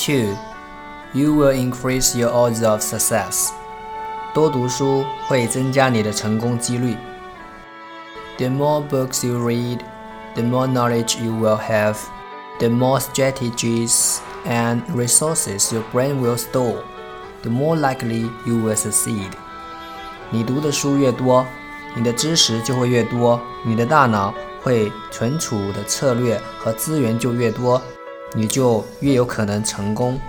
Two, you will increase your odds of success. 多读书会增加你的成功几率。The more books you read, the more knowledge you will have, the more strategies and resources your brain will store, the more likely you will succeed. 你读的书越多，你的知识就会越多，你的大脑会存储的策略和资源就越多， 你就越有可能成功。